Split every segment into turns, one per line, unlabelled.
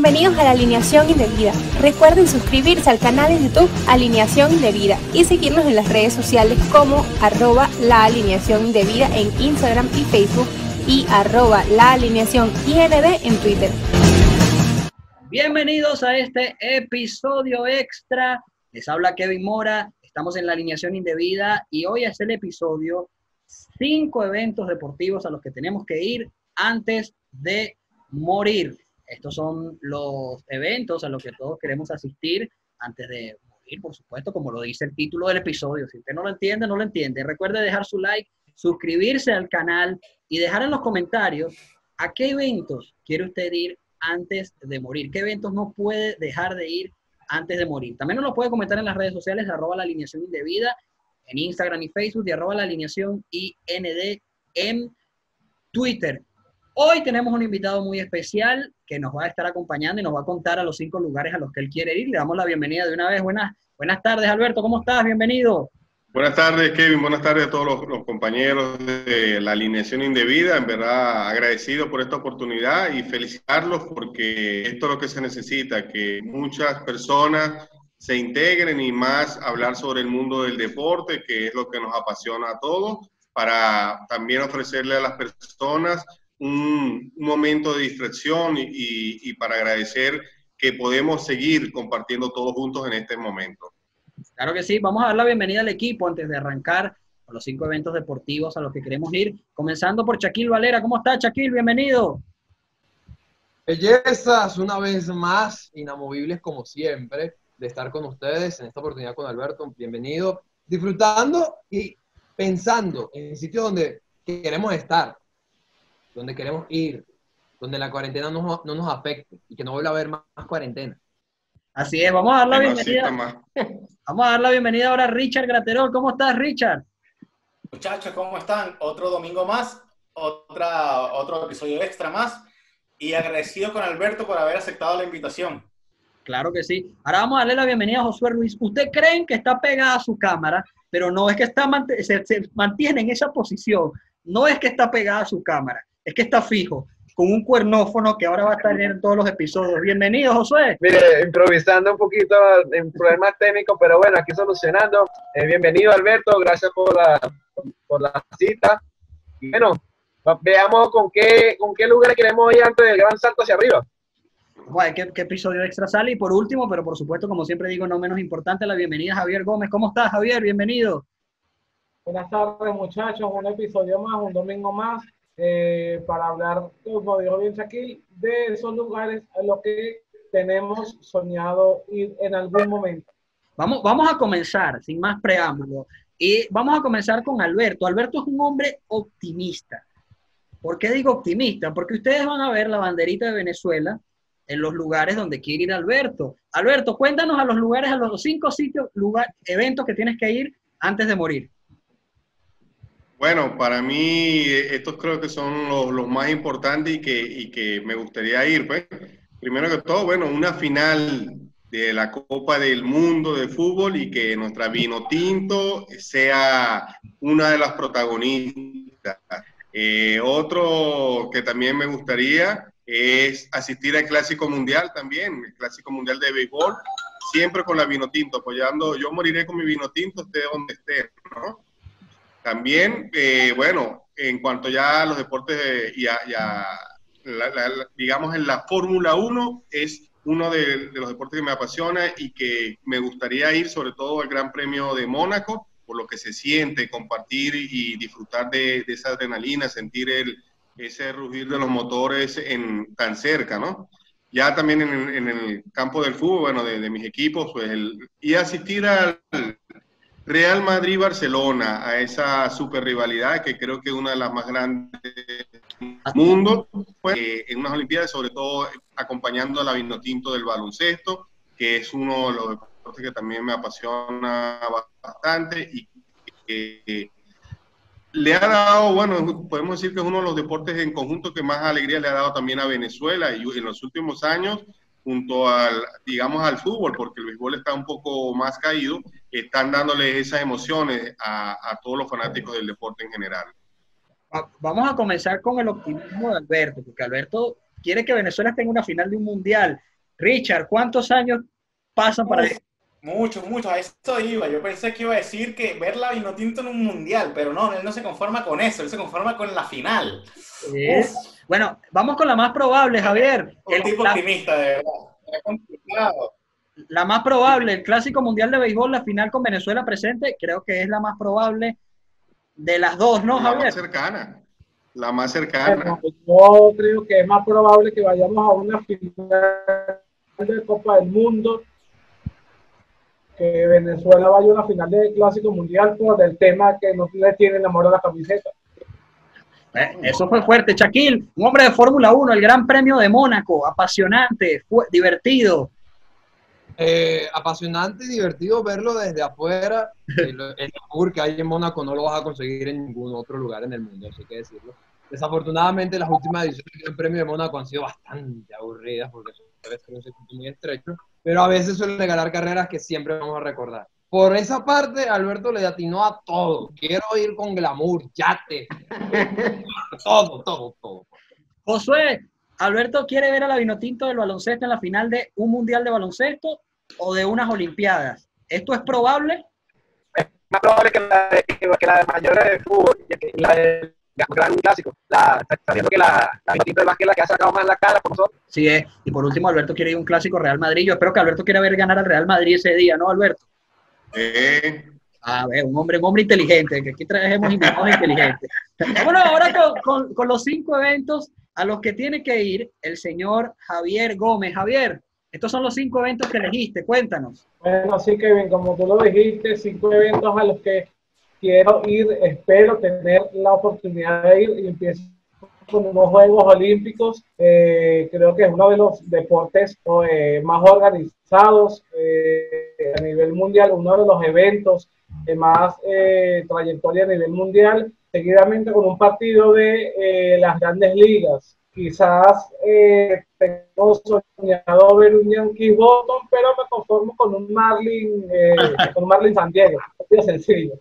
Bienvenidos a la Alineación Indebida. Recuerden suscribirse al canal de YouTube Alineación Indebida y seguirnos en las redes sociales como arroba la indebida en Instagram y Facebook y arroba la alineación IND en Twitter.
Bienvenidos a este episodio extra. Les habla Kevin Mora. Estamos en la alineación indebida y hoy es el episodio cinco eventos deportivos a los que tenemos que ir antes de morir. Estos son los eventos a los que todos queremos asistir antes de morir, por supuesto, como lo dice el título del episodio. Si usted no lo entiende, no lo entiende. Recuerde dejar su like, suscribirse al canal y dejar en los comentarios a qué eventos quiere usted ir antes de morir, qué eventos no puede dejar de ir antes de morir. También nos lo puede comentar en las redes sociales, arroba la alineación indebida, en Instagram y Facebook, y arroba la alineación IND en Twitter. Hoy tenemos un invitado muy especial que nos va a estar acompañando y nos va a contar a los cinco lugares a los que él quiere ir. Le damos la bienvenida de una vez. Buenas, buenas tardes, Alberto. ¿Cómo estás? Bienvenido.
Buenas tardes, Kevin. Buenas tardes a todos los, compañeros de la alineación indebida. En verdad, agradecido por esta oportunidad y felicitarlos porque esto es lo que se necesita, que muchas personas se integren y más hablar sobre el mundo del deporte, que es lo que nos apasiona a todos, para también ofrecerle a las personas un, momento de distracción y, para agradecer que podemos seguir compartiendo todos juntos en este momento.
Claro que sí, vamos a dar la bienvenida al equipo antes de arrancar con los cinco eventos deportivos a los que queremos ir, comenzando por Chaquil Valera. ¿Cómo está Chaquil? Bienvenido.
Bellezas, una vez más, inamovibles como siempre, de estar con ustedes en esta oportunidad con Alberto. Bienvenido, disfrutando y pensando en el sitio donde queremos estar, donde queremos ir, donde la cuarentena no, no nos afecte y que no vuelva a haber más, cuarentena.
Así es, vamos a dar la bienvenida. Vamos a dar la bienvenida ahora a Richard Graterol. ¿Cómo estás, Richard?
Muchachos, ¿cómo están? Otro domingo más, otra, otro episodio extra más. Y agradecido con Alberto por haber aceptado la invitación.
Claro que sí. Ahora vamos a darle la bienvenida a Josué Ruiz. ¿Usted creen que está pegada a su cámara, pero no es que está se, se mantiene en esa posición? No es que está pegada a su cámara es que está fijo, con un cuernófono que ahora va a estar en todos los episodios. Bienvenido, Josué.
Mire, improvisando un poquito en problemas técnicos, pero bueno, aquí solucionando. Eh, bienvenido, Alberto, gracias por la, por la cita. Y bueno, veamos con qué, con qué lugar queremos ir antes del gran salto hacia arriba.
Bueno, ¿qué, ¿qué, episodio extra sale? Y por último, pero por supuesto, como siempre digo, no menos importante, la bienvenida a Javier Gómez. ¿Cómo estás, Javier? Bienvenido.
Buenas tardes, muchachos. Un episodio más, un domingo más. Eh, para hablar, como dijo bien Shaquille, de esos lugares a los que tenemos soñado ir en algún momento.
Vamos, vamos a comenzar, sin más preámbulo, y vamos a comenzar con Alberto. Alberto es un hombre optimista. ¿Por qué digo optimista? Porque ustedes van a ver la banderita de Venezuela en los lugares donde quiere ir Alberto. Alberto, cuéntanos a los lugares, a los cinco sitios, lugar, eventos que tienes que ir antes de morir.
Bueno, para mí estos creo que son los, más importantes y que, y que, me gustaría ir. Pues. Primero que todo, bueno, una final de la Copa del Mundo de Fútbol y que nuestra Vino Tinto sea una de las protagonistas. Eh, otro que también me gustaría es asistir al Clásico Mundial también, el Clásico Mundial de Béisbol, siempre con la Vino Tinto, apoyando, yo moriré con mi Vino Tinto, esté donde esté, ¿no? También, eh, bueno, en cuanto ya a los deportes y a, digamos, en la Fórmula 1 es uno de, los deportes que me apasiona y que me gustaría ir sobre todo al Gran Premio de Mónaco, por lo que se siente, compartir y disfrutar de, esa adrenalina, sentir el, ese rugir de los motores en, tan cerca, ¿no? Ya también en, el campo del fútbol, bueno, de, de mis equipos, pues el, y asistir al, Real Madrid-Barcelona, a esa super rivalidad que creo que es una de las más grandes del mundo, eh, en unas Olimpiadas, sobre todo acompañando a la Vinotinto del baloncesto, que es uno de los deportes que también me apasiona bastante y que le ha dado, bueno, podemos decir que es uno de los deportes en conjunto que más alegría le ha dado también a Venezuela y en los últimos años junto al, digamos, al fútbol, porque el béisbol está un poco más caído, están dándole esas emociones a, todos los fanáticos del deporte en general.
Vamos a comenzar con el optimismo de Alberto, porque Alberto quiere que Venezuela en una final de un mundial. Richard, ¿cuántos años pasan para
Uf, Mucho, mucho, a eso iba. Yo pensé que iba a decir que ver la Vinotinto en un mundial, pero no, él no se conforma con eso, él se conforma con la final.
Es- Bueno, vamos con la más probable, Javier.
Un
El-
tipo
la,
optimista, de verdad. Es complicado.
la más probable, el Clásico Mundial de Béisbol, la final con Venezuela presente, creo que es la más probable de las dos, ¿no,
la
Javier?
más cercana. La más cercana.
Bueno, yo creo que es más probable que vayamos a una final de Copa del Mundo que Venezuela vaya a una final de Clásico Mundial por el tema que no le tiene amor a la camiseta.
Eh, Eso fue fuerte. Shaquille, un hombre de Fórmula 1, el Gran Premio de Mónaco, apasionante, fue divertido.
Eh, apasionante y divertido verlo desde afuera. El, el tour que hay en Mónaco no lo vas a conseguir en ningún otro lugar en el mundo, hay que decirlo. Desafortunadamente, las últimas ediciones del Gran Premio de Mónaco han sido bastante aburridas porque ser un circuito muy estrecho, pero a veces suelen regalar carreras que siempre vamos a recordar. Por esa parte, Alberto le atinó a todo. Quiero ir con glamour, yate, todo, todo, todo.
Josué, Alberto quiere ver a la Vinotinto del baloncesto en la final de un mundial de baloncesto o de unas Olimpiadas. ¿Esto es probable?
más probable que la de, que, la de mayores de fútbol y la de gran clásico. La, está viendo que la, la Vinotinto del básquet es la que ha sacado más la cara por nosotros.
Sí es. Y por último, Alberto quiere ir a un clásico Real Madrid. Yo espero que Alberto quiera ver ganar al Real Madrid ese día, ¿no, Alberto?
Eh,
A ver, un hombre, un hombre inteligente, que aquí traemos invitados inteligentes. Bueno, ahora con, con- con los cinco eventos a los que tiene que ir el señor Javier Gómez. Javier, estos son los cinco eventos que elegiste, cuéntanos.
Bueno, sí, Kevin, como tú lo dijiste, cinco eventos a los que quiero ir, espero tener la oportunidad de ir y empiezo unos Juegos Olímpicos. Eh, creo que es uno de los deportes eh, más organizados eh, a nivel mundial, uno de los eventos de más eh, trayectoria a nivel mundial, seguidamente con un partido de eh, las grandes ligas. Quizás eh, tengo soñado ver un Yankee Boston, pero me conformo con un Marlin, con un Marlin San Diego. Sencillo.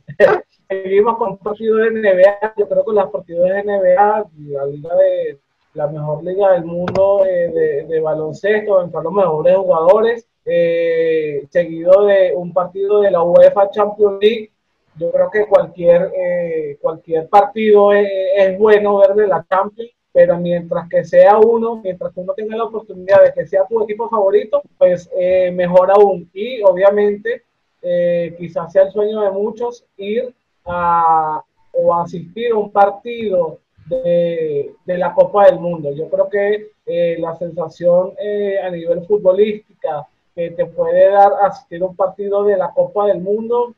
Seguimos con un partido de NBA. Yo creo que los partidos de NBA, la liga de la mejor liga del mundo eh, de, baloncesto, están los mejores jugadores, eh, seguido de un partido de la UEFA Champions League. Yo creo que cualquier, eh, cualquier partido es, es bueno ver de la Champions, pero mientras que sea uno, mientras que uno tenga la oportunidad de que sea tu equipo favorito, pues eh, mejor aún. Y obviamente, eh, quizás sea el sueño de muchos ir o asistir a un partido de, de la Copa del Mundo. Yo creo que eh, la sensación eh, a nivel futbolística que te puede dar asistir a un partido de la Copa del Mundo,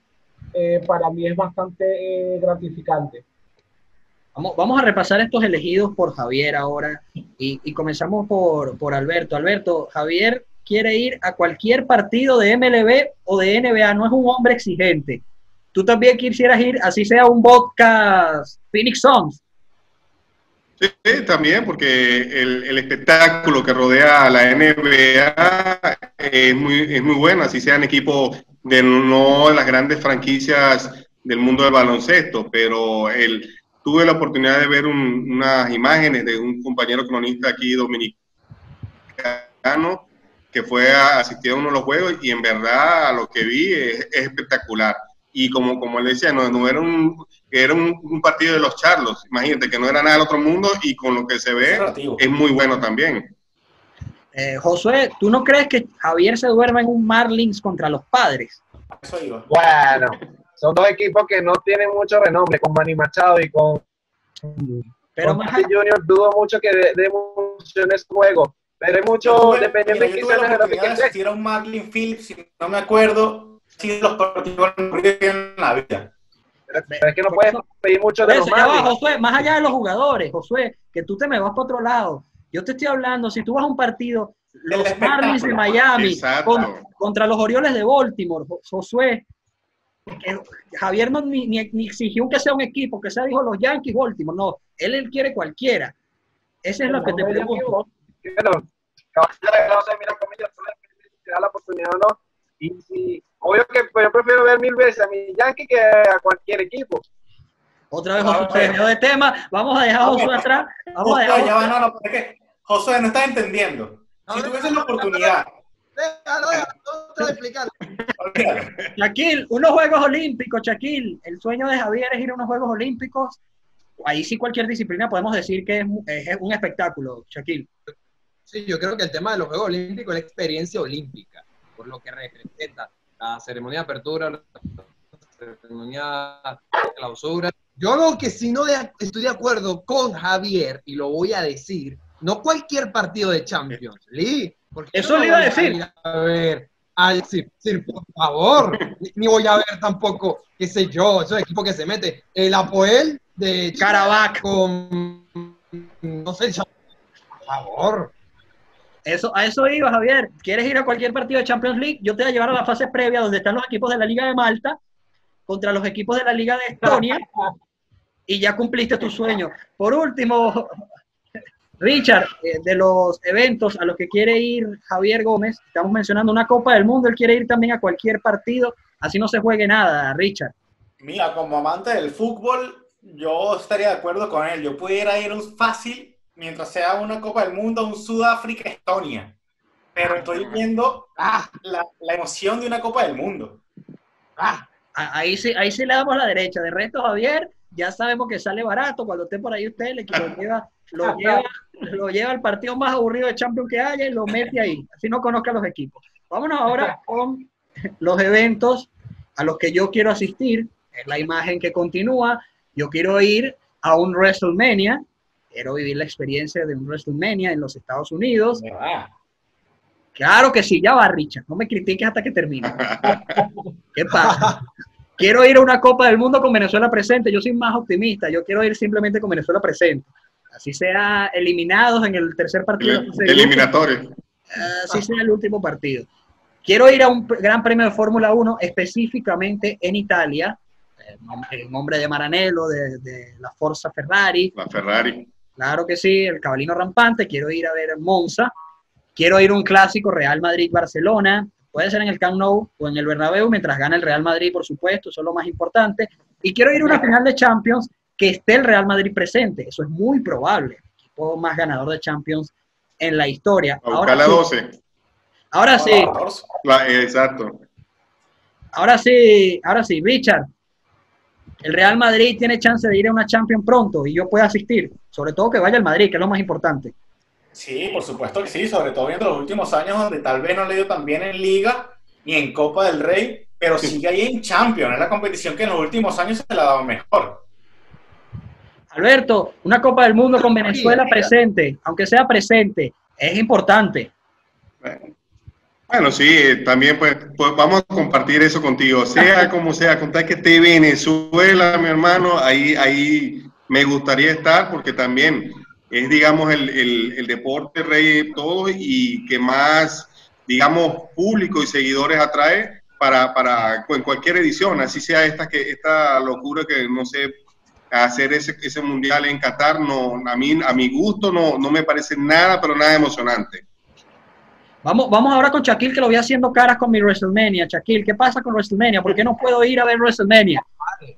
eh, para mí es bastante gratificante.
Vamos, vamos a repasar estos elegidos por Javier ahora y, y comenzamos por, por Alberto. Alberto, Javier quiere ir a cualquier partido de MLB o de NBA, no es un hombre exigente. Tú también quisieras ir, así sea un podcast Phoenix Suns.
sí, también, porque el, el espectáculo que rodea a la NBA es muy, es muy bueno, así sean equipos de no las grandes franquicias del mundo del baloncesto, pero el, tuve la oportunidad de ver un- unas imágenes de un compañero cronista aquí dominicano que fue a asistir a uno de los juegos y en verdad lo que vi es, es espectacular. Y como, como él decía, no, no era, un, era un, un partido de los Charlos, imagínate que no era nada del otro mundo y con lo que se ve es muy bueno también.
Eh, Josué, ¿tú no crees que Javier se duerma en un Marlins contra los padres?
Eso iba.
Bueno, son dos equipos que no tienen mucho renombre, con Manny Machado y con,
Pero
con
más,
Tati Junior. Dudo mucho que dé mucho en ese juego, pero es mucho
mira,
de
yo
quién
tuve
sea
la
la
oportunidad de
que
asistir a un Marlin Phillips, si no me acuerdo, si los partidos en la vida.
Pero es que no puedes pedir mucho de los
eso, ya va. Josué, más allá de los jugadores, Josué, que tú te me vas para otro lado. Yo te estoy hablando, si tú vas a un partido, los. Marlins de Miami con- contra los Orioles de Baltimore, Jo- Josué, que Javier no ni, ni- ni exigió que sea un equipo, que sea dijo los Yankees, Baltimore, no, él, él quiere cualquiera. Ese es lo que te pregunto.
Bueno, mira, comillas, te da la oportunidad o no. Y si, obvio que pues, yo prefiero ver mil veces a mi Yankee que a cualquier equipo.
Otra vez Josué se de tema, vamos a dejar a Josué atrás, vamos a
Justo,
dejar
ya va, no, no, es que Josué, no estás entendiendo. Si tuvieses la oportunidad,
Déjalo, déjalo, no te voy a explicar.
olvídalo.
Shaquille, unos Juegos Olímpicos, Shaquille. El sueño de Javier es ir a unos Juegos Olímpicos. Ahí sí cualquier disciplina podemos decir que es, es un espectáculo, Shaquille.
Sí, yo creo que el tema de los Juegos Olímpicos es la experiencia olímpica, por lo que representa la ceremonia de apertura, la ceremonia de clausura. Yo lo que sí no de- estoy de acuerdo con Javier, y lo voy a decir, no cualquier partido de Champions League. Porque
Eso
no
le iba a decir.
ir A ver, al Sir, por favor, ni, ni voy a ver tampoco, qué sé yo, esos equipos que se mete. El Apoel de
Karabakh.
con, no sé, por favor.
Eso, a eso iba, Javier. ¿Quieres ir a cualquier partido de Champions League? Yo te voy a llevar a la fase previa donde están los equipos de la Liga de Malta contra los equipos de la Liga de Estonia y ya cumpliste tu sueño. Por último, Richard, eh, de los eventos a los que quiere ir Javier Gómez, estamos mencionando una Copa del Mundo, él quiere ir también a cualquier partido, así no se juegue nada, Richard.
Mira, como amante del fútbol, yo estaría de acuerdo con él. Yo pudiera ir un fácil, mientras sea una Copa del Mundo, un Sudáfrica-Estonia. Pero estoy viendo
Ah,
la, la emoción de una Copa del Mundo.
ah.
Ahí sí, ahí sí le damos la derecha. De resto, Javier, ya sabemos que sale barato. Cuando esté por ahí usted, le lo lleva, lo lleva, lo lleva al partido más aburrido de Champions que haya y lo mete ahí. Así no conozca los equipos. Vámonos ahora con los eventos a los que yo quiero asistir. Es la imagen que continúa. Yo quiero ir a un WrestleMania. Quiero vivir la experiencia de un WrestleMania en los Estados Unidos. Claro que sí, ya va, Richard. No me critiques hasta que termine. ¿Qué pasa? Quiero ir a una Copa del Mundo con Venezuela presente. Yo soy más optimista. Yo quiero ir simplemente con Venezuela presente. Así sea eliminados en el tercer partido. así sea-
Eliminatorio.
Así sea el último partido. Quiero ir a un Gran Premio de Fórmula 1 específicamente en Italia. eh, En nombre de Maranello, de, de la Forza Ferrari.
La Ferrari.
Claro que sí, el cabalino rampante. Quiero ir a ver Monza. Quiero ir a un clásico Real Madrid-Barcelona. Puede ser en el Camp Nou o en el Bernabéu, mientras gana el Real Madrid, por supuesto. Eso es lo más importante. Y quiero ir a una final de Champions que esté el Real Madrid presente. Eso es muy probable. El equipo más ganador de Champions en la historia.
A buscar la
sí,
12.
ahora sí,
La- exacto.
ahora sí, ahora sí, Richard. El Real Madrid tiene chance de ir a una Champions pronto y yo puedo asistir. Sobre todo que vaya al Madrid, que es lo más importante.
Sí, por supuesto que sí, sobre todo viendo los últimos años donde tal vez no le dio tan bien en Liga ni en Copa del Rey, pero sigue ahí en Champions, es la competición que en los últimos años se le ha dado mejor.
Alberto, una Copa del Mundo con Venezuela presente, aunque sea presente, es importante.
Bueno, sí, eh, también pues, pues vamos a compartir eso contigo, sea como sea, contar que esté Venezuela, mi hermano, ahí, ahí me gustaría estar porque también es, digamos, el, el, el deporte rey de todo y que más, digamos, público y seguidores atrae para, para en cualquier edición, así sea esta, que, esta locura que, no sé, hacer ese, ese mundial en Qatar, no, a, mí, a mi gusto no, no me parece nada, pero nada emocionante.
Vamos, vamos ahora con Shaquille, que lo voy haciendo caras con mi WrestleMania. Shaquille, ¿qué pasa con WrestleMania? ¿Por qué no puedo ir a ver WrestleMania?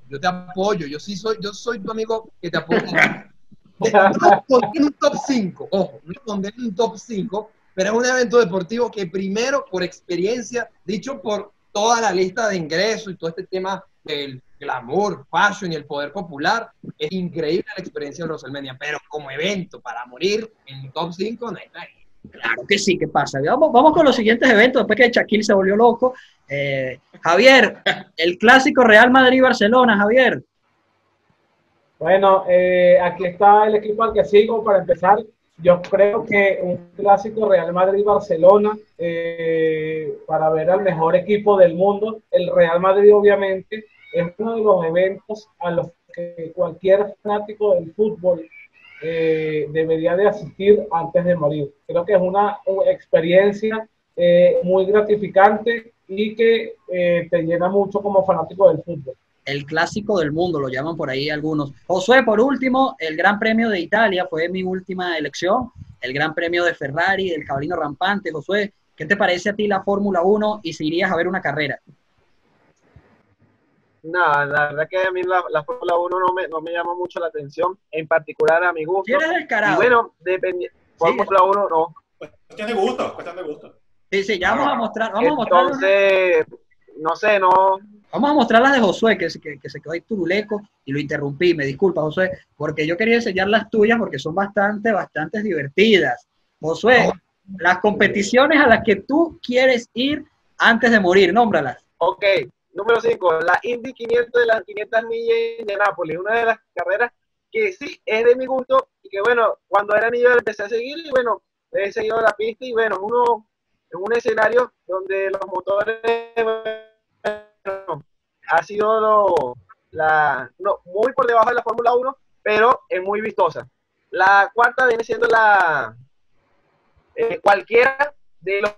Yo te apoyo, yo sí soy, yo soy tu amigo que te apoya. No un top 5, ojo, no pondré un top 5, pero es un evento deportivo que primero, por experiencia, dicho por toda la lista de ingresos y todo este tema del glamour, fashion y el poder popular, es increíble la experiencia de WrestleMania, pero como evento para morir en un top 5 no hay nadie.
Claro que sí, ¿qué pasa? Vamos, con los siguientes eventos, después que Shaquille se volvió loco. Eh, Javier, el clásico Real Madrid-Barcelona, Javier.
Bueno, eh, aquí está el equipo al que sigo para empezar. Yo creo que un clásico Real Madrid-Barcelona eh, para ver al mejor equipo del mundo. El Real Madrid, obviamente, es uno de los eventos a los que cualquier fanático del fútbol eh, debería de asistir antes de morir. Creo que es una, experiencia eh, muy gratificante y que eh, te llena mucho como fanático del fútbol.
El clásico del mundo, lo llaman por ahí algunos. Josué, por último, el Gran Premio de Italia fue mi última elección. El Gran Premio de Ferrari, del Cabalino Rampante. Josué, ¿qué te parece a ti la Fórmula 1 y si irías a ver una carrera?
No, la verdad que a mí la, la Fórmula 1 no me, no me llama mucho la atención, en particular a mi gusto.
Si eres
Y
descarado.
bueno, dependi- Fórmula 1 no.
Cuestión de gusto, cuestión de gusto.
Sí, sí, ya vamos a mostrar, vamos a mostrar,
Entonces, no sé, no.
vamos a mostrar las de Josué, que, se- que, que se quedó ahí turuleco y lo interrumpí, me disculpa Josué, porque yo quería enseñar las tuyas porque son bastante, bastante divertidas. Josué, las competiciones a las que tú quieres ir antes de morir, nómbralas.
Ok, número 5, la Indy 500 de las 500 millas de Nápoles, una de las carreras que sí es de mi gusto y que bueno, cuando era niño empecé a seguir y bueno, he seguido la pista y bueno, uno en un escenario donde los motores bueno, ha sido lo- la, no, muy por debajo de la Fórmula 1, pero es muy vistosa. La cuarta viene siendo la eh, cualquiera de los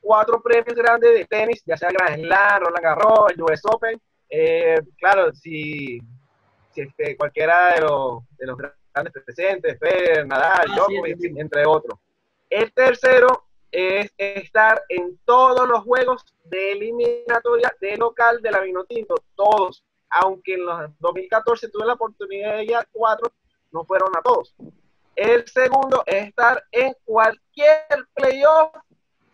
cuatro premios grandes de tenis, ya sea Grand Slam, Roland Garros, el US Open. eh, claro, si, si este, cualquiera de los, de los grandes presentes, Federer, Nadal,
Ah, sí,
entre otros. El tercero es estar en todos los juegos de eliminatoria de local de la Vinotinto, todos, aunque en los 2014 tuve la oportunidad de ir a cuatro, no fueron a todos. El segundo es estar en cualquier playoff,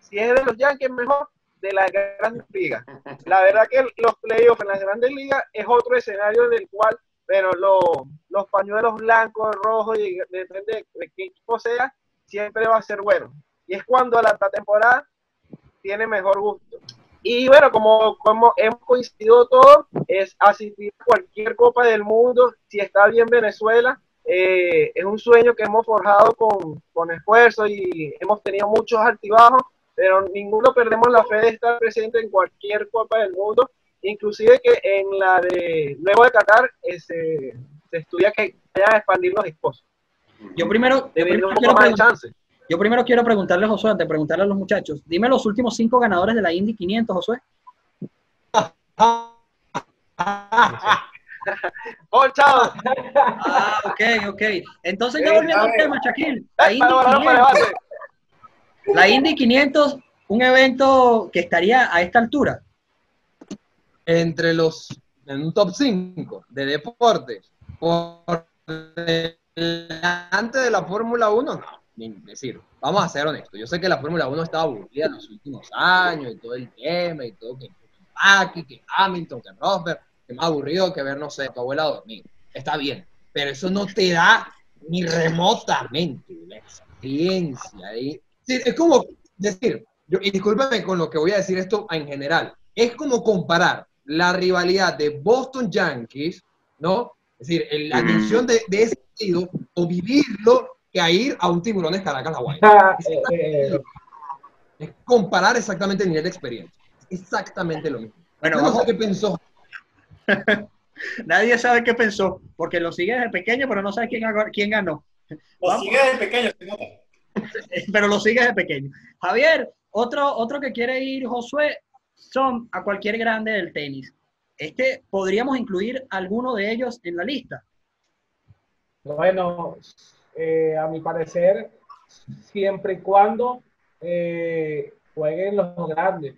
si es de los Yankees mejor, de las grandes ligas. La verdad que los playoffs en las grandes ligas es otro escenario del cual, pero lo- los pañuelos blancos, rojos, y depende de qué equipo sea, siempre va a ser bueno. Y es cuando la temporada tiene mejor gusto. Y bueno, como, como hemos coincidido todos, es asistir a cualquier Copa del Mundo, si está bien Venezuela, eh, es un sueño que hemos forjado con, con esfuerzo y hemos tenido muchos altibajos, pero ninguno perdemos la fe de estar presente en cualquier Copa del Mundo, inclusive que en la de luego de Qatar eh, se, se estudia que vayan a expandir los dispositivos.
Yo primero, yo primero quiero yo primero quiero preguntarle a Josué, antes de preguntarle a los muchachos, dime los últimos cinco ganadores de la Indy 500, Josué.
¡Oh, chao!
Ah, ok, ok. Entonces ya volviendo al tema, Shaquille. La Indy,
para, para, para,
500,
debate.
La Indy 500, un evento que estaría a esta altura.
entre los en un top 5 de deportes por delante de la Fórmula 1, no, ni decir, vamos a ser honestos. Yo sé que la Fórmula 1 estaba aburrida en los últimos años y todo el tema y todo que Paki, que Hamilton, que Rosberg, que más aburrido que ver, no sé, tu abuela dormir. Está bien, pero eso no te da ni remotamente la experiencia. ¿eh? Sí, es como decir, yo, y discúlpame con lo que voy a decir esto en general, es como comparar la rivalidad de Boston Yankees, ¿no? Es decir, el- la
Mm.
tensión de, de ese partido, o vivirlo, que a ir a un tiburones Caracas Hawaii.
Ah, eh, eh,
Es comparar exactamente el nivel de experiencia. Exactamente lo mismo.
Bueno,
no sé qué pensó.
nadie sabe qué pensó, porque lo sigue desde pequeño, pero no sabe quién, quién ganó.
Lo
Vamos.
sigue desde pequeño, se nota.
pero lo sigue desde pequeño. Javier, otro, otro que quiere ir, Josué, son a cualquier grande del tenis. Este, ¿podríamos incluir alguno de ellos en la lista?
Bueno, eh, a mi parecer, siempre y cuando eh, jueguen los grandes.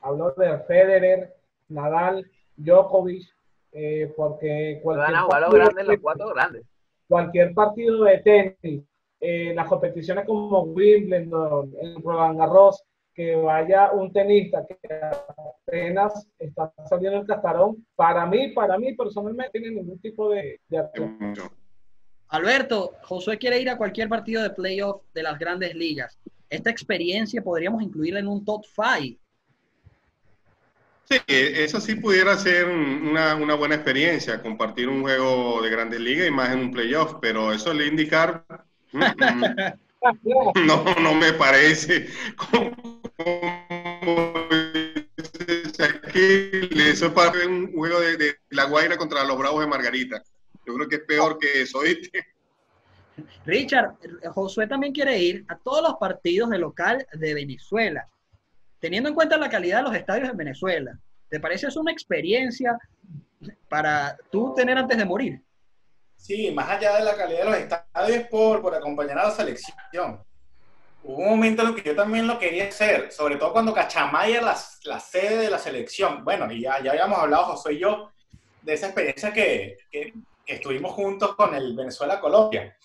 Hablo de Federer, Nadal, Djokovic, eh, porque
Van
cualquier
a jugar los grandes, los cuatro grandes.
cualquier partido de tenis, eh, las competiciones como Wimbledon, el Roland Garros, que vaya un tenista que apenas está saliendo el cascarón, para mí, para mí personalmente, no tiene ningún tipo de, de acción.
Alberto, Josué quiere ir a cualquier partido de playoff de las grandes ligas. Esta experiencia podríamos incluirla en un top 5.
Sí, eso sí pudiera ser un- una, una buena experiencia, compartir un juego de grandes ligas y más en un playoff, pero eso le indicar, no, no me parece. Como, eso es para un juego de, La Guaira contra los Bravos de Margarita. Yo creo que es peor que eso, ¿viste?
Richard, Josué también quiere ir a todos los partidos de local de Venezuela, teniendo en cuenta la calidad de los estadios en Venezuela. ¿Te parece eso una experiencia para tú tener antes de morir?
Sí, más allá de la calidad de los estadios por, por acompañar a la selección. Hubo un momento en el que yo también lo quería hacer, sobre todo cuando Cachamay era la, la sede de la selección. Bueno, y ya, ya habíamos hablado, José y yo, de esa experiencia que, que- que estuvimos juntos con el Venezuela-Colombia.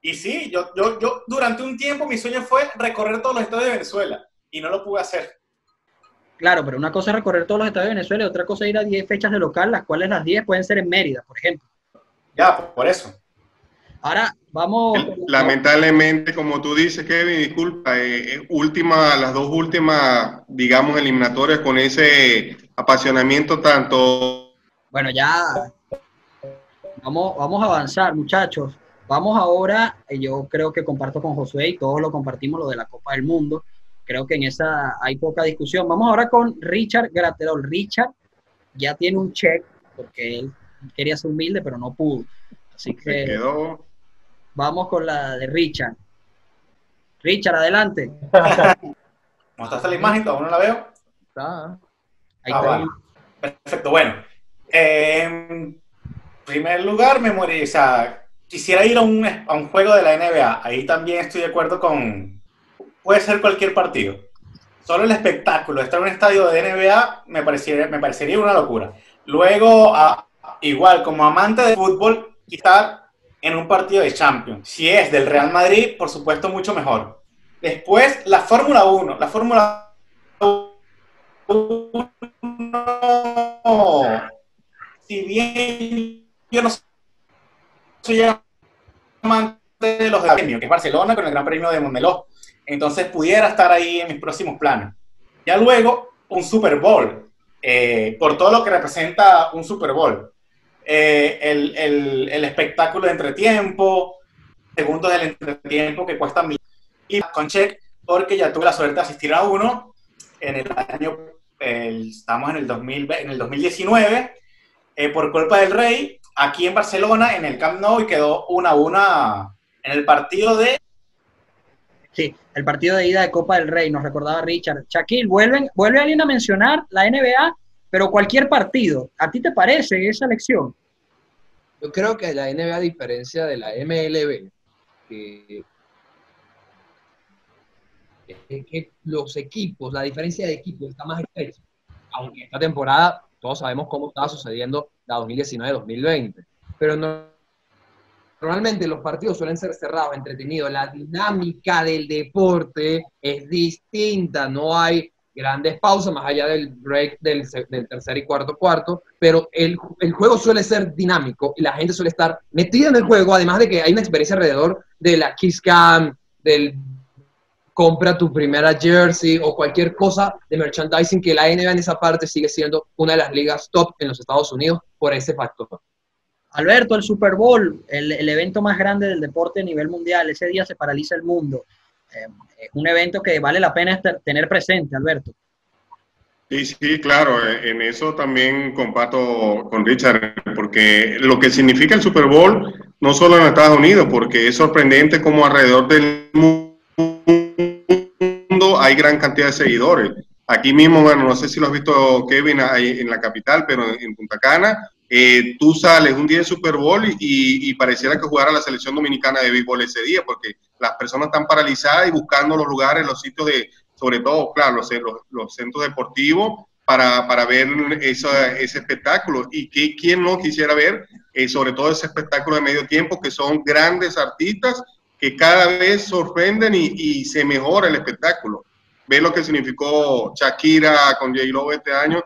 Y sí, yo, yo, yo durante un tiempo mi sueño fue recorrer todos los estados de Venezuela y no lo pude hacer.
Claro, pero una cosa es recorrer todos los estados de Venezuela y otra cosa es ir a 10 fechas de local, las cuales las 10 pueden ser en Mérida, por ejemplo.
Ya, por eso.
Ahora vamos.
Lamentablemente, como tú dices, Kevin, disculpa, eh, eh, última, las dos últimas, digamos, eliminatorias con ese apasionamiento tanto.
Bueno, ya vamos, vamos a avanzar, muchachos. Vamos ahora, eh, yo creo que comparto con Josué y todos lo compartimos, lo de la Copa del Mundo. Creo que en esa hay poca discusión. Vamos ahora con Richard Graterol. Richard ya tiene un check porque él quería ser humilde, pero no pudo. Así que vamos con la de Richard. Richard, adelante.
¿Mostraste la imagen? ¿Todavía no la veo?
Está.
Ahí
Ah,
está.
Perfecto, bueno. Eh, en primer lugar, me morí, o sea, quisiera ir a un, a un juego de la NBA. Ahí también estoy de acuerdo con... Puede ser cualquier partido. Solo el espectáculo, estar en un estadio de NBA me parecería, me parecería una locura. Luego, a- igual, como amante de fútbol, estar en un partido de Champions. Si es del Real Madrid, por supuesto, mucho mejor. Después, la Fórmula 1. La Fórmula 1, si bien yo no soy amante de los premios, que es Barcelona con el Gran Premio de Montmeló, entonces pudiera estar ahí en mis próximos planes. Ya luego, un Super Bowl, eh, por todo lo que representa un Super Bowl. Eh, el, el- espectáculo de entretiempo, segundos del entretiempo que cuesta mil. Y con check, porque ya tuve la suerte de asistir a uno en el año, estamos en el, 2020 en el 2019, eh, por Copa del Rey, aquí en Barcelona, en el Camp Nou, y quedó una a una en el partido de...
Sí, el partido de ida de Copa del Rey, nos recordaba Richard. Shaquille, vuelven, vuelve alguien a mencionar la NBA, pero cualquier partido. ¿A ti te parece esa elección?
Yo creo que la NBA, a diferencia de la MLB, que, que los equipos, la diferencia de equipos está más estrecha. Aunque esta temporada todos sabemos cómo estaba sucediendo la 2019-2020. Pero no- normalmente los partidos suelen ser cerrados, entretenidos. La dinámica del deporte es distinta. No hay grandes pausas más allá del break del, del tercer y cuarto cuarto, pero el, el juego suele ser dinámico y la gente suele estar metida en el juego, además de que hay una experiencia alrededor de la Kiss Cam, del compra tu primera jersey o cualquier cosa de merchandising que la NBA en esa parte sigue siendo una de las ligas top en los Estados Unidos por ese factor.
Alberto, el Super Bowl, el, el evento más grande del deporte a nivel mundial, ese día se paraliza el mundo. Eh, es un evento que vale la pena tener presente, Alberto.
Sí, sí, claro, eh, en eso también comparto con Richard, porque lo que significa el Super Bowl, no solo en Estados Unidos, porque es sorprendente como alrededor del mundo hay gran cantidad de seguidores. Aquí mismo, bueno, no sé si lo has visto, Kevin, en la capital, pero en Punta Cana, eh, tú sales un día de Super Bowl y, y pareciera que jugara la selección dominicana de béisbol ese día, porque las personas están paralizadas y buscando los lugares, los sitios de, sobre todo, claro, los, centros deportivos para, ver ese espectáculo. Y que, quién no quisiera ver, eh, sobre todo ese espectáculo de medio tiempo, que son grandes artistas que cada vez sorprenden y, se mejora el espectáculo. Ve lo que significó Shakira con J-Lo este año.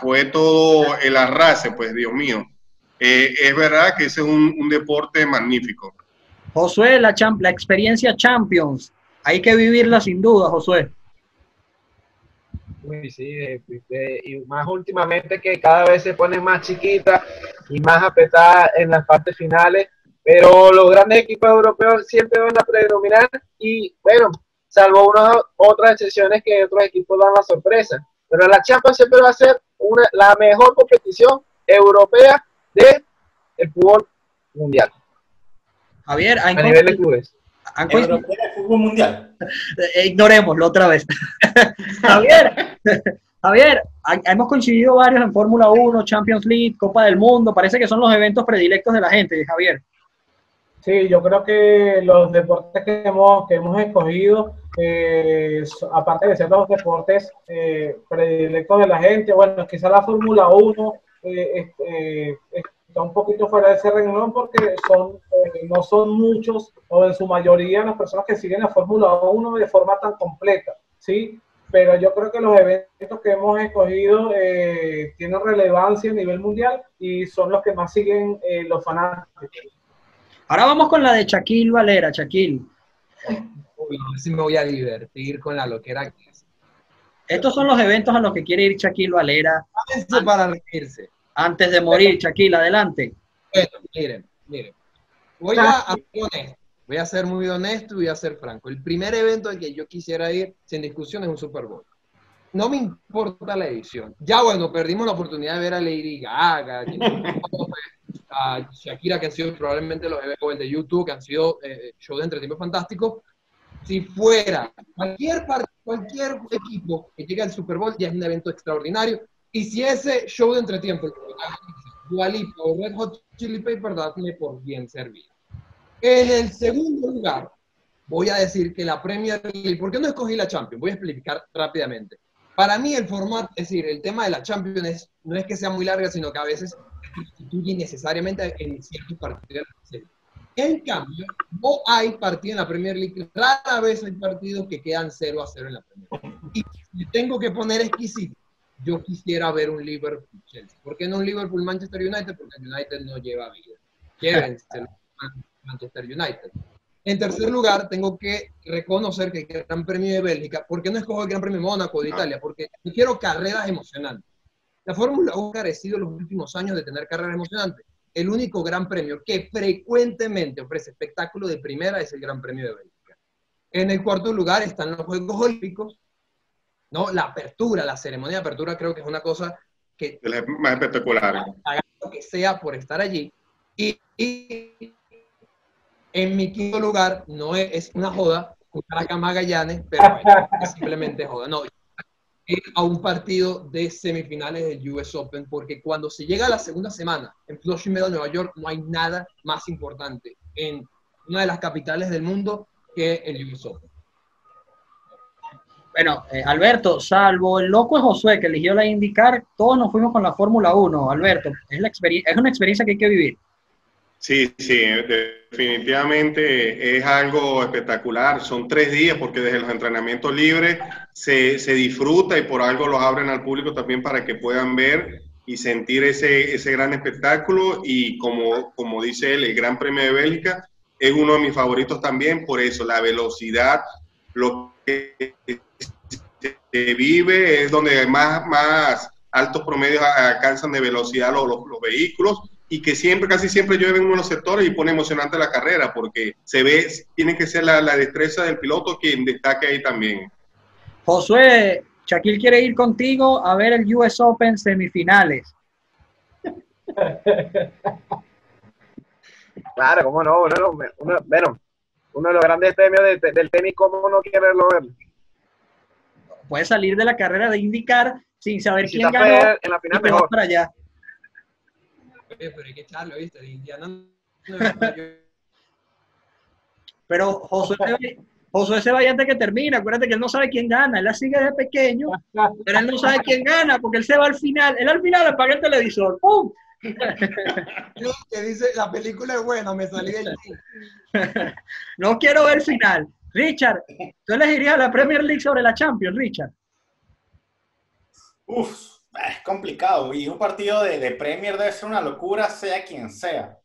Fue todo el arrase, pues, Dios mío. Eh, es verdad que ese es un deporte magnífico.
Josué, la, champ- la experiencia Champions, hay que vivirla sin duda, Josué.
Uy, sí, y más últimamente que cada vez se pone más chiquita y más apretada en las partes finales, pero los grandes equipos europeos siempre van a predominar y bueno, salvo unas otras excepciones que otros equipos dan la sorpresa, pero la Champions siempre va a ser una, la mejor competición europea de el fútbol mundial
Javier, ¿han
a nivel de clubes.
han
Europea de Fútbol Mundial.
ignorémoslo otra vez. Javier, Javier, hemos coincidido varios en Fórmula 1, Champions League, Copa del Mundo, parece que son los eventos predilectos de la gente, Javier.
Sí, yo creo que los deportes que hemos, que hemos escogido, eh, aparte de ser los deportes eh, predilectos de la gente, bueno, quizá la Fórmula 1 eh, este, eh, está un poquito fuera de ese renglón porque son, eh, no son muchos o en su mayoría las personas que siguen la Fórmula 1 de forma tan completa, ¿sí? Pero yo creo que los eventos que hemos escogido eh, tienen relevancia a nivel mundial y son los que más siguen eh, los fanáticos.
Ahora vamos con la de Shaquille Valera, Shaquille.
Uy, si me voy a divertir con la loquera que es.
Estos son los eventos a los que quiere ir Shaquille Valera
Párense para reírse.
Antes de morir. Shaquille, adelante.
Bueno, miren, miren. Voy a, a ser honesto. Voy a ser muy honesto y voy a ser franco. El primer evento al que yo quisiera ir, sin discusión, es un Super Bowl. No me importa la edición. Ya bueno, perdimos la oportunidad de ver a Lady Gaga, a Shakira, que han sido probablemente los eventos de YouTube, que han sido eh, show de entretenimiento fantástico. Si fuera cualquier, cualquier equipo que llegue al Super Bowl, ya es un evento extraordinario. Y si ese show de entretiempo, Dua Lipa o Red Hot Chili Peppers, dadme por bien servido. En el segundo lugar, voy a decir que la Premier League, ¿por qué no escogí la Champions? Voy a explicar rápidamente. Para mí el formato, es decir, el tema de la Champions es- no es que sea muy larga, sino que a veces sustituye innecesariamente en ciertos partidos. En cambio, no hay partido en la Premier League, rara vez hay partidos que quedan 0 a 0 en la Premier League. Y si tengo que poner exquisito, yo quisiera ver un Liverpool-Chelsea. ¿Por qué no un Liverpool-Manchester United? Porque el United no lleva vida. Llévenselo a Manchester United. En tercer lugar, tengo que reconocer que el Gran Premio de Bélgica, ¿por qué no escojo el Gran Premio de Mónaco de Italia? Porque quiero carreras emocionantes. La Fórmula 1 ha carecido en los últimos años de tener carreras emocionantes. El único gran premio que frecuentemente ofrece espectáculo de primera es el Gran Premio de Bélgica. En el cuarto lugar están los Juegos Olímpicos, ¿no? La apertura, la ceremonia de apertura creo que es una cosa que
las más espectaculares.
haga lo que sea por estar allí. Y, y en mi quinto lugar, no es, es una joda, escuchar a Cama Magallanes, pero es simplemente joda. No, ir a un partido de semifinales del US Open, porque cuando se llega a la segunda semana en Flushing Meadow, Nueva York, no hay nada más importante en una de las capitales del mundo que el US Open.
Bueno, eh, Alberto, salvo el loco de Josué que eligió la IndyCar, todos nos fuimos con la Fórmula 1. Alberto, es, la es una experiencia que hay que vivir.
Sí, sí, definitivamente es algo espectacular. Son tres días porque desde los entrenamientos libres se, se disfruta y por algo los abren al público también para que puedan ver y sentir ese, ese gran espectáculo. Y como, como dice él, el Gran Premio de Bélgica es uno de mis favoritos también por eso, la velocidad, lo que se vive es donde más, más altos promedios alcanzan de velocidad los, los- los vehículos y que siempre, casi siempre llueve en unos sectores y pone emocionante la carrera porque se ve, tiene que ser la, la destreza del piloto quien destaque ahí también.
Josué, Shaquille quiere ir contigo a ver el US Open semifinales.
Claro, cómo no, uno, de los- uno- bueno, uno de los grandes premios de- del tenis, cómo no quererlo ver.
Puedes salir de la carrera de IndyCar sin saber
Si
quién ganó
en la
y
final
vas
mejor.
para allá.
Oye, pero hay que echarlo, ¿viste? De Indiana. no-
Pero Josué, Josué se vaya antes que termine. Acuérdate que él no sabe quién gana. Él la sigue de pequeño, pero él no sabe quién gana porque él se va al final. Él al final apaga el televisor. ¡Pum!
que dice, la película es buena, me salí del cine.
No quiero ver el final. Richard, ¿tú elegirías la Premier League sobre la Champions, Richard?
Uf, es complicado. Y un partido de, de Premier debe ser una locura, sea quien sea.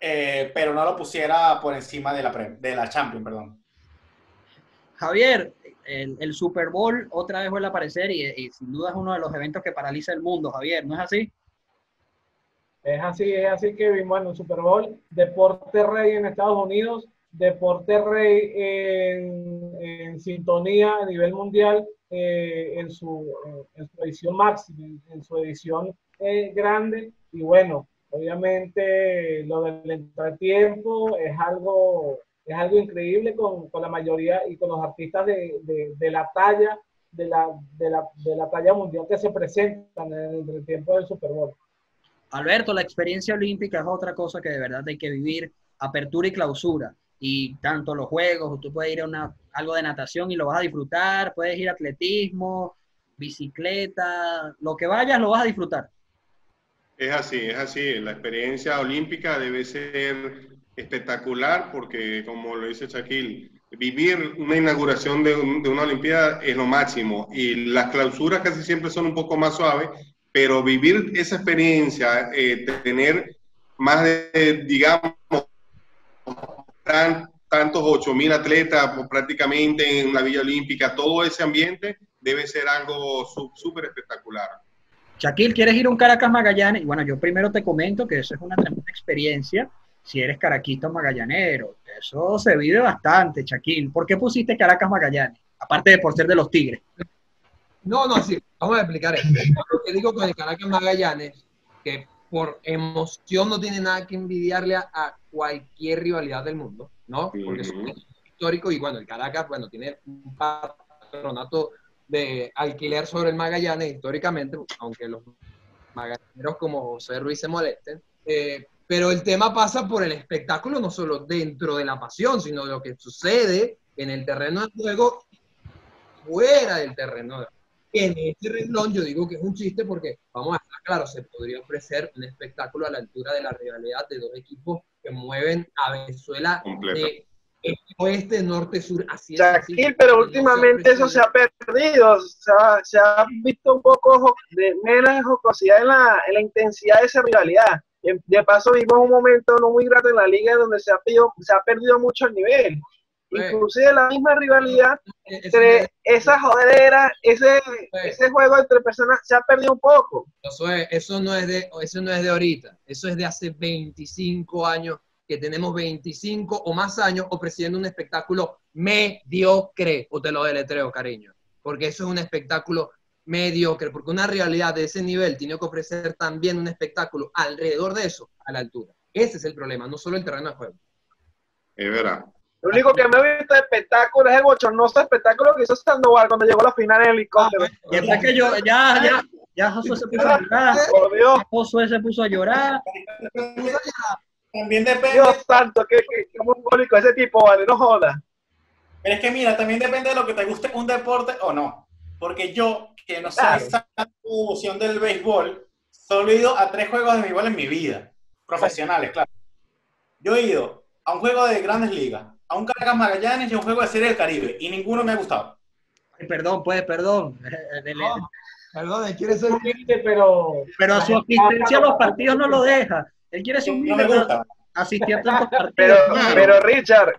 Eh, pero no lo pusiera por encima de la, Pre- de la Champions, perdón.
Javier, el, el Super Bowl otra vez vuelve a aparecer y, y sin duda es uno de los eventos que paraliza el mundo, Javier, ¿no es así?
Es así, es así que vimos en el Super Bowl, deporte rey en Estados Unidos, deporte rey en, en sintonía a nivel mundial eh, en, su, en su edición máxima, en, en su edición eh, grande. Y bueno, obviamente lo del entretiempo es algo, es algo increíble con, con la mayoría y con los artistas de, de, de la talla, de la, de, la, de la talla mundial que se presentan en el entretiempo del Super Bowl.
Alberto, la experiencia olímpica es otra cosa que de verdad hay que vivir, apertura y clausura. Y tanto los juegos, tú puedes ir a una, algo de natación y lo vas a disfrutar, puedes ir a atletismo, bicicleta, lo que vayas lo vas a disfrutar.
Es así, es así. La experiencia olímpica debe ser espectacular porque, como lo dice Shaquille, vivir una inauguración de, de una Olimpiada es lo máximo y las clausuras casi siempre son un poco más suaves, pero vivir esa experiencia, eh, tener más de, digamos, tan- tantos 8.000 atletas prácticamente en la Villa Olímpica, todo ese ambiente debe ser algo súper espectacular.
Shaquille, ¿quieres ir a un Caracas Magallanes? Y bueno, yo primero te comento que eso es una tremenda experiencia si eres caraquista o magallanero. Eso se vive bastante, Shaquille. ¿Por qué pusiste Caracas Magallanes? Aparte de por ser de los Tigres.
No, no, sí, vamos a explicar esto. Lo que digo con el Caracas Magallanes, que por emoción no tiene nada que envidiarle a, a cualquier rivalidad del mundo, ¿no? Porque es un
Ujú.
equipo histórico y bueno, el Caracas, bueno, tiene un patronato de alquiler sobre el Magallanes históricamente, aunque los magallaneros como José Ruiz se molesten. eh, pero el tema pasa por el espectáculo, no solo dentro de la pasión, sino lo que sucede en el terreno de juego fuera del terreno de en este renglón yo digo que es un chiste porque, vamos a estar claros, se podría ofrecer un espectáculo a la altura de la rivalidad de dos equipos que mueven a Venezuela
Completo.
de este, oeste, norte, sur, así.
Shaquille, pero
No
últimamente
se
eso se ha perdido, se ha, se ha visto un poco de menos jocosidad en la, en la intensidad de esa rivalidad. De, paso vimos un momento no muy grato en la liga donde se ha, perdido, se ha perdido mucho el nivel.
Sí.
Inclusive la misma rivalidad entre esa jodera, ese,
Sí.
ese juego entre personas se ha perdido un poco.
Eso, es- eso no es de, eso no es de ahorita, eso es de hace 25 años, que tenemos 25 o más años ofreciendo un espectáculo mediocre, o te lo deletreo, cariño, porque eso es un espectáculo mediocre, porque una realidad de ese nivel tiene que ofrecer también un espectáculo alrededor de eso, a la altura. Ese es el problema, no solo el terreno de juego.
Es verdad.
Lo único que me he visto de espectáculo es el bochornoso espectáculo que hizo Sandoval cuando llegó a la final en el helicóptero.
Y después que yo, ya, ya, ya Josué se puso a llorar.
Por Dios,
Josué se puso a llorar.
También depende,
Dios santo, que, que, que mongólico ese tipo, vale, no joda.
pero es que mira, también depende de lo que te guste un deporte o no. Porque yo, que no
Claro.
esa devoción del béisbol, solo he ido a tres juegos de béisbol en mi vida. Profesionales, claro. Yo he ido a un juego de grandes ligas, a un Caracas Magallanes y a un juego de Serie del Caribe. Y ninguno me ha gustado.
Ay, perdón, pues, perdón.
No, perdón, quiere ser
Viste, pero
Pero su asistencia a los partidos no lo deja. Él quiere ser
No
humilde,
me
pero
gusta.
asistir a tantos partidos.
Pero,
Claro.
pero Richard,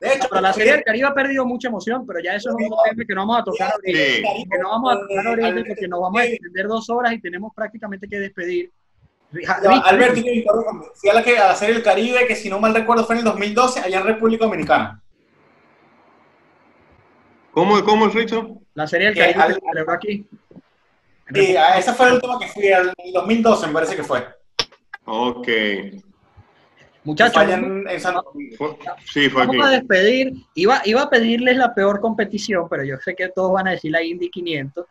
De hecho,
Pero la Serie del Caribe ha perdido mucha emoción, pero ya eso es un tema que no vamos a tocar ahorita.
Sí.
Que no vamos a tocar ahorita porque nos vamos a extender dos horas y tenemos prácticamente que despedir. Richard,
Alberto, fui a la, que, a la Serie del Caribe, que si no mal recuerdo fue en el 2012, allá en República Dominicana.
¿Cómo, cómo es, Richo?
la Serie del
que
Caribe
al-
se celebró aquí.
Sí, a esa fue la última que fui, el 2012 me parece que fue.
Ok.
Muchachos,
en, en San.
Fue- sí, fue aquí.
Vamos a despedir. Iba, iba a pedirles la peor competición, pero yo sé que todos van a decir la Indy 500.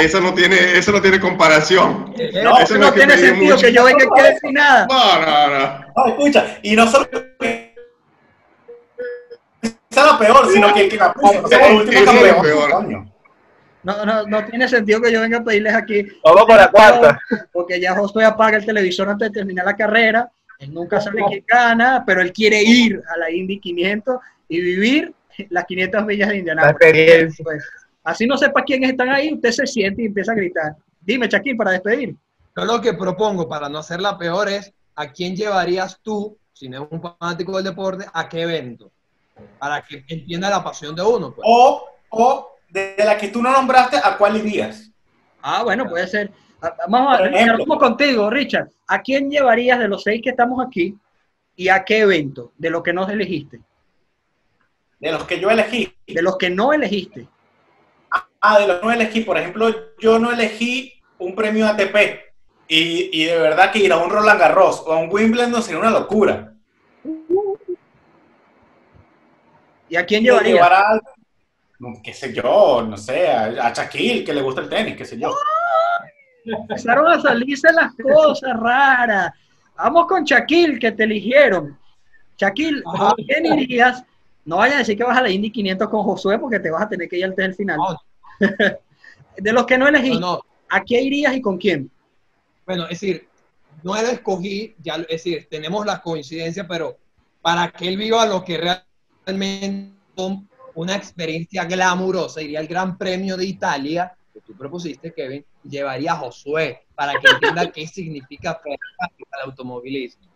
Eso no tiene, eso no tiene comparación.
No,
eso
no
que
tiene sentido
mucho.
que yo venga aquí a decir nada.
No, no, no.
No, escucha, y no solo que sea lo peor, sino que que la puso, o sea, el último
Eso es lo
campeón.
peor.
coño.
No, no, no tiene sentido que yo venga a pedirles aquí.
vamos con la cuarta.
Porque ya Josué apaga el televisor antes de terminar la carrera. Él nunca sabe quién gana, pero él quiere ir a la Indy 500 y vivir las 500 millas de
La
Indianápolis. Pues, así no sepa quiénes están ahí, usted se siente y empieza a gritar. Dime, Shaquille, para despedir.
Yo lo que propongo para no hacerla peor es a quién llevarías tú, si no es un fanático del deporte, a qué evento. Para que entienda la pasión de uno. pues.
O, o de la que tú no nombraste, ¿a cuál irías?
Ah, bueno, puede ser. Ah, Vamos a
ejemplo.
Contigo, Richard. ¿A quién llevarías de los seis que estamos aquí y a qué evento? De los que no elegiste.
De los que yo elegí.
De los que no elegiste.
Ah, de los que no elegí. Por ejemplo, yo no elegí un premio ATP. Y, y de verdad que ir a un Roland Garros o a un Wimbledon sería una locura.
¿Y a quién
Y
llevarías?
llevar a, no, qué sé yo, no sé, a, a Shaquille, que le gusta el tenis, qué sé yo.
Empezaron a salirse las cosas raras. Vamos con Shaquille, que te eligieron. Shaquille,
Ajá.
¿a quién irías? No vayas a decir que vas a la Indy 500 con Josué porque te vas a tener que ir antes del final.
No,
De los que no
no.
¿a qué irías y con quién?
Bueno, es decir, no lo escogí, ya, es decir, tenemos la coincidencia, pero para que él viva lo que realmente una experiencia glamurosa, iría al Gran Premio de Italia, que tú propusiste, Kevin, llevaría a Josué para que entienda qué significa el automovilismo.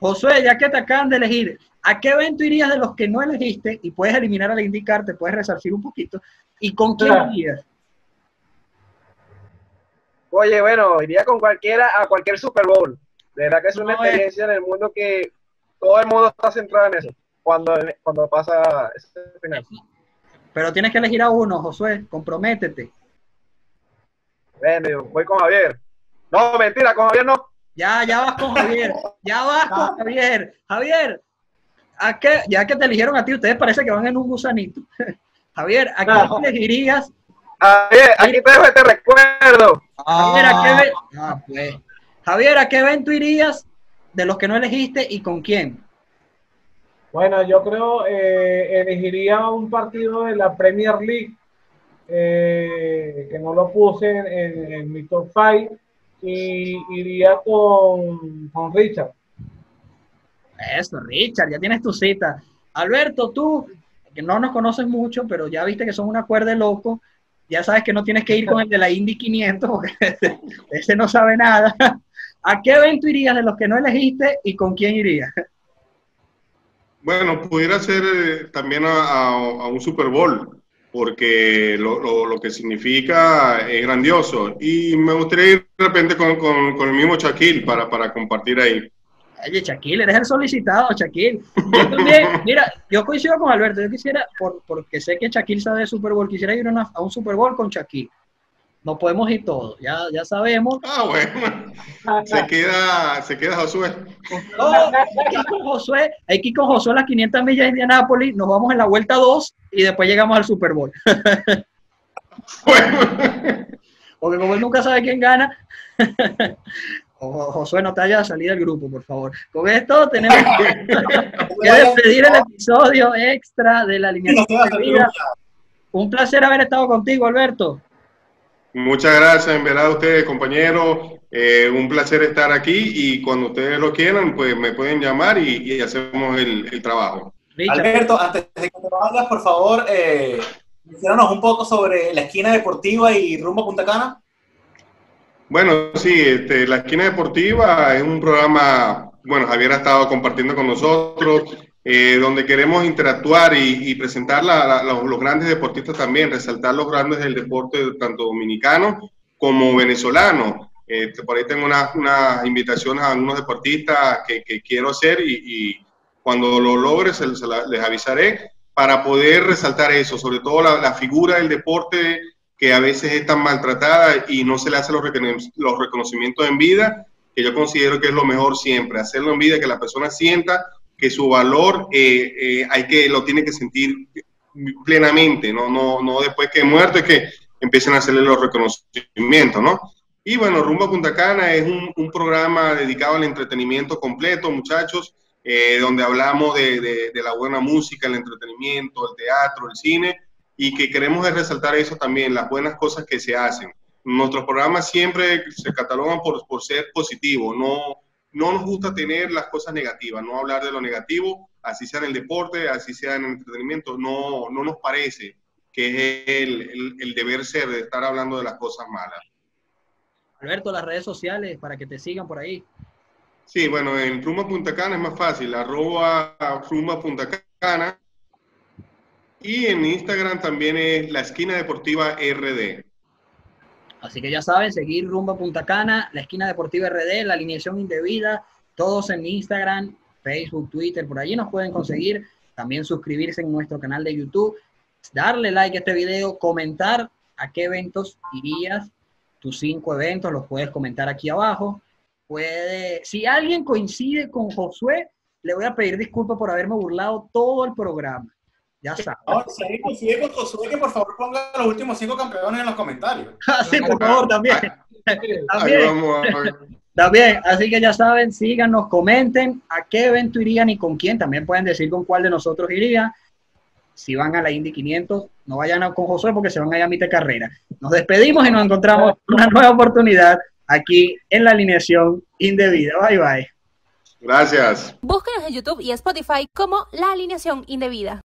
Josué, ya que te acaban de elegir, ¿a qué evento irías de los que no elegiste? Y puedes eliminar al indicar, te puedes resarcir un poquito. ¿Y con quién irías?
Oye, bueno, iría con cualquiera a cualquier Super Bowl. De verdad que es una experiencia en el mundo que todo el mundo está centrado en eso cuando, cuando pasa ese final.
Pero tienes que elegir a uno, Josué, comprométete.
Bueno, voy con Javier. No, mentira, con Javier no.
Ya, ya vas con Javier. Ya vas con Javier. Javier, ¿a qué, ya que te eligieron a ti, ustedes parece que van en un gusanito. Javier, ¿a qué elegirías?
Javier, aquí te dejo este recuerdo.
Javier, ¿a qué, ah, pues. Javier, ¿a qué evento irías de los que no elegiste y con quién?
Bueno, yo creo eh, elegiría un partido de la Premier League eh, que no lo puse en, mi top 5 y iría con, con Richard.
Eso, Richard, ya tienes tu cita. Alberto, tú, que no nos conoces mucho, pero ya viste que son una cuerda de loco, ya sabes que no tienes que ir con el de la Indy 500, porque ese no sabe nada. ¿A qué evento irías de los que no elegiste y con quién irías?
Bueno, pudiera ser eh, también a, un Super Bowl, porque lo, que significa es grandioso. Y me gustaría ir de repente con, el mismo Shaquille para, para compartir ahí.
Oye, Shaquille, eres el solicitado, Shaquille. Yo también, mira, yo coincido con Alberto, yo quisiera, por, porque sé que Shaquille sabe de Super Bowl, quisiera ir a un Super Bowl con Shaquille no podemos ir todos, ya, ya sabemos.
Ah, bueno. Se queda, se queda Josué.
No, hay que ir con Josué, hay que ir con Josué a las 500 millas de Indianápolis, nos vamos en la vuelta 2 y después llegamos al Super Bowl. Bueno. Porque como él nunca sabe quién gana, Josué no te haya salido del grupo, por favor. Con esto tenemos que, despedir el episodio extra de la alineación de vida. Un placer haber estado contigo, Alberto.
Muchas gracias, en verdad, a ustedes, compañeros. Eh, un placer estar aquí y cuando ustedes lo quieran, pues me pueden llamar y, hacemos el, trabajo.
Alberto, antes de que te vayas, por favor, eh, un poco sobre la esquina deportiva y rumbo Punta Cana.
Bueno, sí, este, la esquina deportiva es un programa, bueno, Javier ha estado compartiendo con nosotros, eh, donde queremos interactuar y, presentar los, grandes deportistas también, resaltar los grandes del deporte, tanto dominicano como venezolano. Eh, por ahí tengo unas una invitaciones a algunos deportistas que, quiero hacer y, cuando lo logre les avisaré para poder resaltar eso, sobre todo la, figura del deporte que a veces es tan maltratada y no se le hace los, los reconocimientos en vida, que yo considero que es lo mejor siempre, hacerlo en vida, que la persona sienta que su valor eh, eh, hay que, lo tiene que sentir plenamente, ¿no? No, no después que muerto es que empiecen a hacerle los reconocimientos, ¿no? Y bueno, Rumbo a Punta Cana es un, un programa dedicado al entretenimiento completo, muchachos, eh, donde hablamos de, de, la buena música, el entretenimiento, el teatro, el cine, y que queremos resaltar eso también, las buenas cosas que se hacen. Nuestros programas siempre se catalogan por, por ser positivos, no, no nos gusta tener las cosas negativas, no hablar de lo negativo, así sea en el deporte, así sea en el entretenimiento, no, no nos parece que es el, deber ser de estar hablando de las cosas malas.
Alberto, las redes sociales para que te sigan por ahí.
Sí, bueno, en Rumba Punta Cana es más fácil, arroba Rumba Punta Cana. Y en Instagram también es la esquina deportiva RD.
Así que ya saben, seguir Rumba Punta Cana, la esquina deportiva RD, la alineación indebida, todos en Instagram, Facebook, Twitter, por allí nos pueden conseguir. También suscribirse en nuestro canal de YouTube, darle like a este video, comentar a qué eventos irías, tus cinco eventos, los puedes comentar aquí abajo. Puede, si alguien coincide con Josué, le voy a pedir disculpas por haberme burlado todo el programa. Ya sabes.
si alguien coincide con Josué, que por favor ponga los últimos cinco campeones en los comentarios.
Ah, sí, por favor, también. también. También, así que ya saben, síganos, comenten a qué evento irían y con quién. También pueden decir con cuál de nosotros iría. Si van a la Indy 500, no vayan con Josué porque se van a ir a mitad carrera. Nos despedimos y nos encontramos una nueva oportunidad aquí en la alineación indebida. Bye bye.
Gracias.
Búsquenos en YouTube y Spotify como La Alineación Indebida.